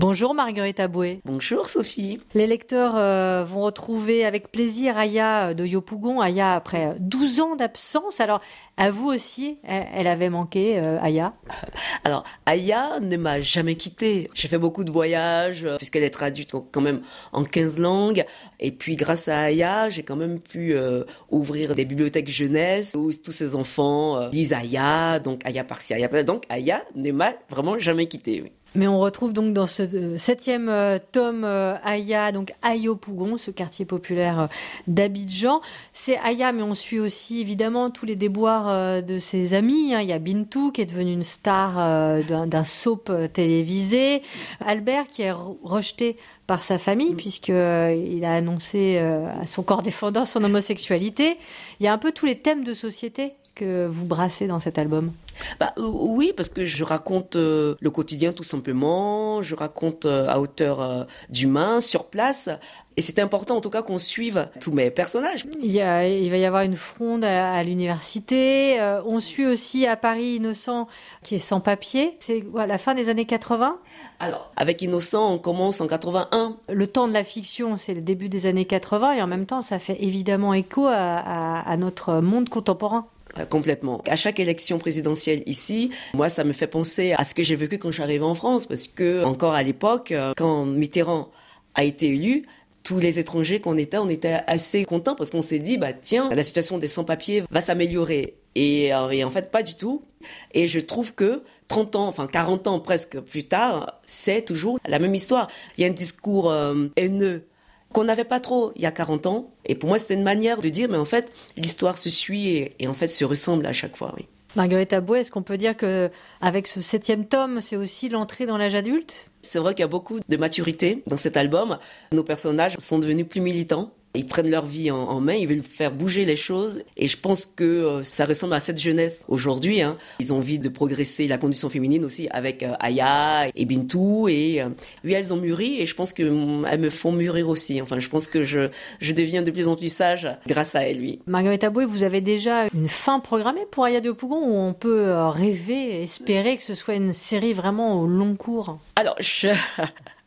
Bonjour Marguerite Aboué. Bonjour Sophie. Les lecteurs euh, vont retrouver avec plaisir Aya de Yopougon. Aya après 12 ans d'absence. Alors, à vous aussi, elle, avait manqué, euh, Aya Alors, Aya ne m'a jamais quitté. J'ai fait beaucoup de voyages, euh, puisqu'elle est traduite quand même en 15 langues. Et puis, grâce à Aya, j'ai quand même pu ouvrir des bibliothèques jeunesse où tous ces enfants lisent Aya, donc Aya par-ci, Aya Donc, Aya ne m'a vraiment jamais quitté. Mais on retrouve donc dans ce euh, septième euh, tome euh, Aya, donc Ayo Pougon, ce quartier populaire d'Abidjan. C'est Aya, mais on suit aussi évidemment tous les déboires de ses amis. Hein. Il y a Bintou qui est devenue une star d'un soap télévisé. Albert qui est rejeté par sa famille puisqu'il a annoncé à son corps défendant son homosexualité. Il y a un peu tous les thèmes de société que vous brassez dans cet album bah, euh, Oui, parce que je raconte euh, le quotidien tout simplement, je raconte euh, à hauteur d'humain, sur place. Et c'est important en tout cas qu'on suive tous mes personnages. Il, y a, il va y avoir une fronde à, l'université. on suit aussi à Paris Innocent qui est sans papier. C'est à la fin des années 80 alors, avec Innocent, on commence en 81. Le temps de la fiction, c'est le début des années 80 et en même temps, ça fait évidemment écho à notre monde contemporain. Euh, complètement. À chaque élection présidentielle ici, moi, ça me fait penser à ce que j'ai vécu quand j'arrivais en France, parce que encore à l'époque, euh, quand Mitterrand a été élu, tous les étrangers qu'on était, on était assez contents parce qu'on s'est dit, bah tiens, la situation des sans-papiers va s'améliorer. Et, euh, et, en fait, pas du tout. Et je trouve que 30 ans, enfin 40 ans presque plus tard, c'est toujours la même histoire. Il y a un discours haineux qu'on n'avait pas trop il y a 40 ans. Et pour moi, c'était une manière de dire, mais en fait, l'histoire se suit et, en fait se ressemble à chaque fois. Oui. Marguerite Aboué, est-ce qu'on peut dire que avec ce septième tome, c'est aussi l'entrée dans l'âge adulte? C'est vrai qu'il y a beaucoup de maturité dans cet album. Nos personnages sont devenus plus militants. Ils prennent leur vie en, main, ils veulent faire bouger les choses. Et je pense que euh, ça ressemble à cette jeunesse aujourd'hui. Hein. Ils ont envie de progresser la condition féminine aussi avec euh, Aya et Bintou. Et euh, oui, elles ont mûri et je pense qu'elles mm, me font mûrir aussi. Enfin, je pense que je, je deviens de plus en plus sage grâce à elles, oui. Marguerite Aboué, vous avez déjà une fin programmée pour Aya de Pougon où on peut rêver, espérer que ce soit une série vraiment au long cours? Alors, je...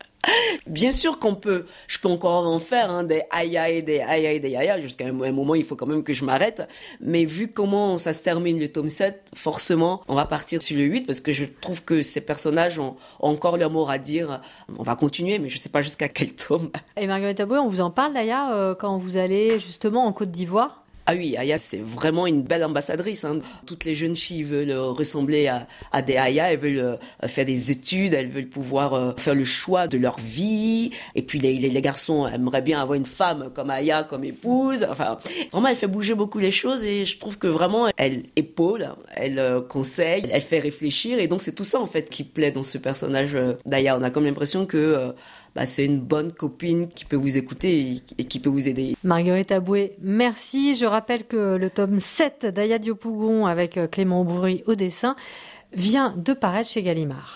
Bien sûr qu'on peut, je peux encore en faire hein, des aïe aïe, des aïe aïe, des aïe jusqu'à un moment il faut quand même que je m'arrête. Mais vu comment ça se termine le tome 7, forcément on va partir sur le 8 parce que je trouve que ces personnages ont, encore leur mot à dire. On va continuer mais je sais pas jusqu'à quel tome. Et Marguerite Aboué, on vous en parle d'ailleurs quand vous allez justement en Côte d'Ivoire? Ah oui, Aya, c'est vraiment une belle ambassadrice. Hein. Toutes les jeunes filles veulent euh, ressembler à, des Aya, elles veulent euh, faire des études, elles veulent pouvoir euh, faire le choix de leur vie. Et puis les, les, garçons aimeraient bien avoir une femme comme Aya, comme épouse. Enfin, vraiment, elle fait bouger beaucoup les choses et je trouve que vraiment, elle épaule, elle conseille, elle fait réfléchir. Et donc, c'est tout ça, en fait, qui plaît dans ce personnage d'Aya. On a comme l'impression que bah, c'est une bonne copine qui peut vous écouter et, qui peut vous aider. Marguerite Aboué, merci. Je rappelle que le tome 7 d'Aya Diopougon avec euh, Clément Bourri au dessin vient de paraître chez Gallimard.